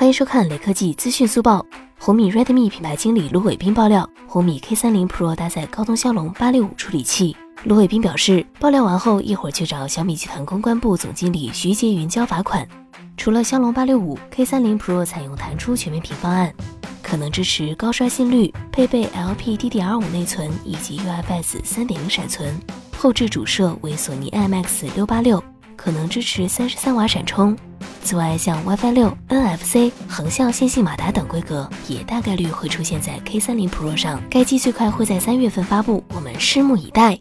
欢迎收看雷科技资讯速报。红米 Redmi 品牌经理卢伟斌爆料，红米 K30 Pro 搭载高通骁龙八六五处理器。卢伟斌表示，爆料完后一会儿去找小米集团公关部总经理徐杰云交罚款。除了骁龙八六五，K30 Pro 采用弹出全面屏方案，可能支持高刷新率，配备 LPDDR5 内存以及 UFS 三点零闪存，后置主摄为索尼 IMX 六八六，可能支持三十三瓦闪充。此外，像 WiFi 六、NFC、横向线性马达等规格，也大概率会出现在 K30 Pro 上。该机最快会在三月份发布，我们拭目以待。